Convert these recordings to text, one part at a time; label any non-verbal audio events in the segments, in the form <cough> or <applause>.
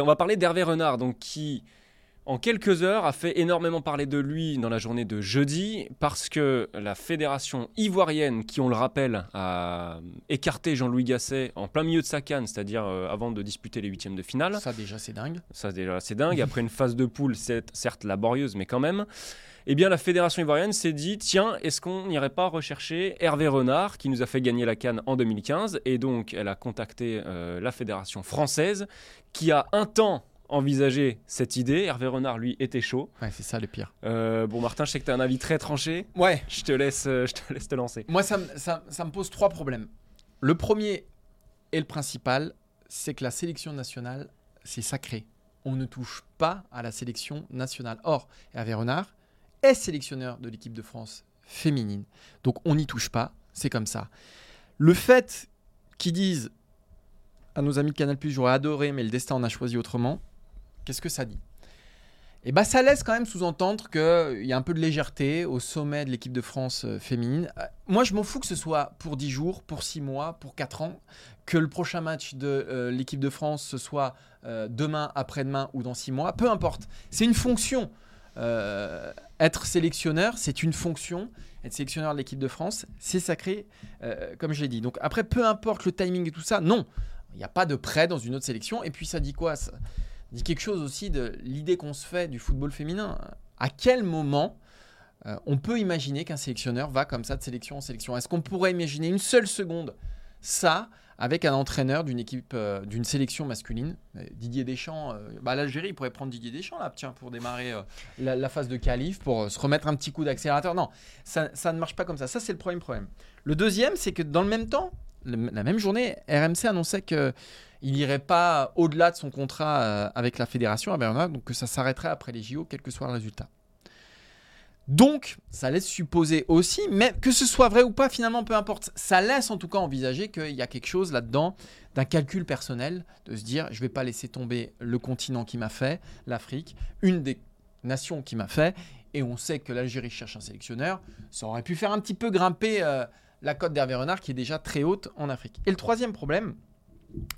On va parler d'Hervé Renard, donc qui, en quelques heures, a fait énormément parler de lui dans la journée de jeudi, parce que la fédération ivoirienne, qui, on le rappelle, a écarté Jean-Louis Gasset en plein milieu de sa canne, c'est-à-dire euh, avant de disputer les huitièmes de finale. Ça déjà c'est dingue. Ça, déjà, c'est dingue. Après une phase de poule, certes laborieuse, mais quand même. Eh bien, la fédération ivoirienne s'est dit tiens, est-ce qu'on n'irait pas rechercher Hervé Renard, qui nous a fait gagner la Cannes en 2015 Et donc, elle a contacté euh, la fédération française, qui a un temps envisagé cette idée. Hervé Renard, lui, était chaud. Ouais, c'est ça le pire. Euh, bon, Martin, je sais que tu as un avis très tranché. Ouais. Je te laisse, euh, je te laisse te lancer. Moi, ça, me- ça- ça me pose trois problèmes. Le premier et le principal, c'est que la sélection nationale, c'est sacré. On ne touche pas à la sélection nationale. Or, Hervé Renard est sélectionneur de l'équipe de France féminine. Donc, on n'y touche pas. C'est comme ça. Le fait qu'ils disent à nos amis de Canal+, j'aurais adoré, mais le destin en a choisi autrement, qu'est-ce que ça dit? Et bah ça laisse quand même sous-entendre qu'il y a un peu de légèreté au sommet de l'équipe de France euh, féminine. Euh, Moi, je m'en fous que ce soit pour 10 jours, pour 6 mois, pour 4 ans, que le prochain match de euh, l'équipe de France ce soit demain, après-demain ou dans 6 mois. Peu importe. C'est une fonction. Être sélectionneur, c'est une fonction. Être sélectionneur de l'équipe de France, c'est sacré, euh, comme je l'ai dit. Donc après, peu importe le timing et tout ça, non. Il n'y a pas de prêt dans une autre sélection. Et puis ça dit quoi? Ça dit quelque chose aussi de l'idée qu'on se fait du football féminin. À quel moment euh, on peut imaginer qu'un sélectionneur va comme ça de sélection en sélection? Est-ce qu'on pourrait imaginer une seule seconde ça avec un entraîneur d'une équipe, euh, d'une sélection masculine Euh, Didier Deschamps, euh, bah, l'Algérie, pourrait prendre Didier Deschamps là, tiens, pour démarrer euh, la, phase de qualif, pour se remettre un petit coup d'accélérateur. Non, ça, ça ne marche pas comme ça. Ça, c'est le premier problème. Le deuxième, c'est que dans le même temps, la même journée, RMC annonçait que il n'irait pas au-delà de son contrat avec la fédération à Bernard, donc que ça s'arrêterait après les JO, quel que soit le résultat. Donc, ça laisse supposer aussi, mais que ce soit vrai ou pas, finalement, peu importe. Ça laisse en tout cas envisager qu'il y a quelque chose là-dedans d'un calcul personnel, de se dire, je vais pas laisser tomber le continent qui m'a fait, l'Afrique, une des nations qui m'a fait, et on sait que l'Algérie cherche un sélectionneur, ça aurait pu faire un petit peu grimper euh, la cote d'Hervé Renard, qui est déjà très haute en Afrique. Et le troisième problème,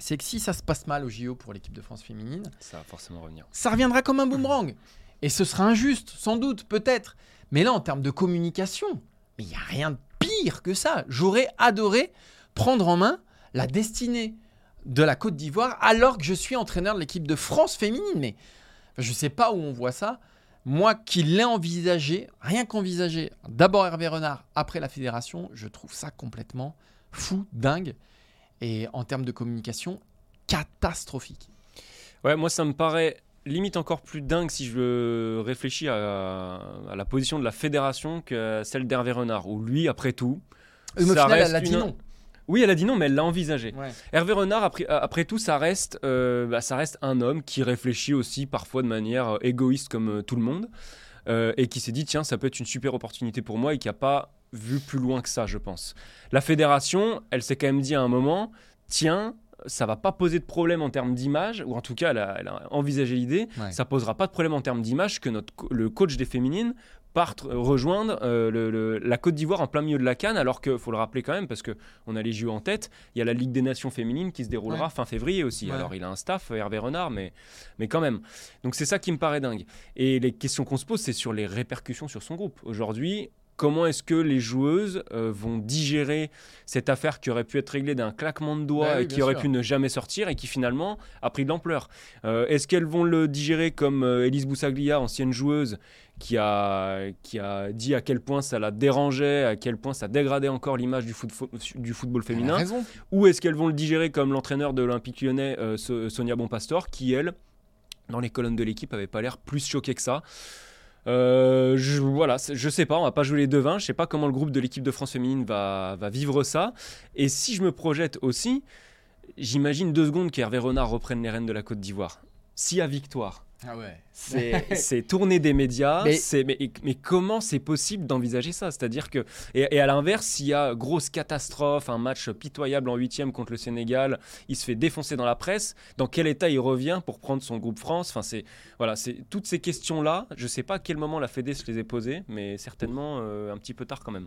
c'est que si ça se passe mal au JO pour l'équipe de France féminine, Ça va forcément revenir. ça reviendra comme un boomerang. <clears throat> Et ce sera injuste, sans doute, peut-être. Mais là, en termes de communication, il n'y a rien de pire que ça. J'aurais adoré prendre en main la destinée de la Côte d'Ivoire alors que je suis entraîneur de l'équipe de France féminine. Mais je ne sais pas où on voit ça. Moi qui l'ai envisagé, rien qu'envisagé, d'abord Hervé Renard, après la fédération, je trouve ça complètement fou, dingue. Et en termes de communication, catastrophique. Ouais, moi ça me paraît limite encore plus dingue si je réfléchis à, à la position de la fédération que celle d'Hervé Renard, où lui, après tout. Mais ça final, reste elle a dit une- non. Oui, elle a dit non, mais elle l'a envisagé. Ouais. Hervé Renard, après, après tout, ça reste, euh, bah, ça reste un homme qui réfléchit aussi parfois de manière euh, égoïste comme euh, tout le monde, euh, et qui s'est dit tiens, ça peut être une super opportunité pour moi, et qui n'a pas vu plus loin que ça, je pense. La fédération, elle s'est quand même dit à un moment tiens, ça va pas poser de problème en termes d'image, ou en tout cas, elle a, elle a envisagé l'idée, Ouais. ça posera pas de problème en termes d'image que notre, le coach des féminines parte euh, rejoindre euh, le- le- la Côte d'Ivoire en plein milieu de la canne, alors qu'il faut le rappeler quand même, parce que on a les JO en tête, il y a la Ligue des Nations féminines qui se déroulera Ouais. fin février aussi. Ouais. Alors il a un staff, Hervé Renard, mais, mais quand même. Donc c'est ça qui me paraît dingue. Et les questions qu'on se pose, c'est sur les répercussions sur son groupe. Aujourd'hui, comment est-ce que les joueuses euh, vont digérer cette affaire qui aurait pu être réglée d'un claquement de doigts Bah oui, et qui aurait sûr. pu ne jamais sortir et qui finalement a pris de l'ampleur. Euh, Est-ce qu'elles vont le digérer comme euh, Elise Boussaglia, ancienne joueuse, qui a, qui a dit à quel point ça la dérangeait, à quel point ça dégradait encore l'image du, foot- du football féminin ou est-ce qu'elles vont le digérer comme l'entraîneur de l'Olympique lyonnais, So- Sonia Bonpastor, qui, elle, dans les colonnes de l'équipe, avait pas l'air plus choquée que ça? Euh, je, voilà, je sais pas, on va pas jouer les devins. Je sais pas comment le groupe de l'équipe de France féminine va, va vivre ça. Et si je me projette aussi, j'imagine deux secondes qu'Hervé Renard reprenne les rênes de la Côte d'Ivoire. S'il y a victoire, Ah ouais. c'est <laughs> tourner des médias. Mais- c'est- Mais, mais comment c'est possible d'envisager ça? C'est-à-dire que. Et, et à l'inverse, s'il y a grosse catastrophe, un match pitoyable en huitième contre le Sénégal, il se fait défoncer dans la presse, dans quel état il revient pour prendre son groupe France? Enfin, c'est. Voilà, c'est toutes ces questions-là. Je sais pas à quel moment la Fédé se les est posées, mais certainement euh, un petit peu tard quand même.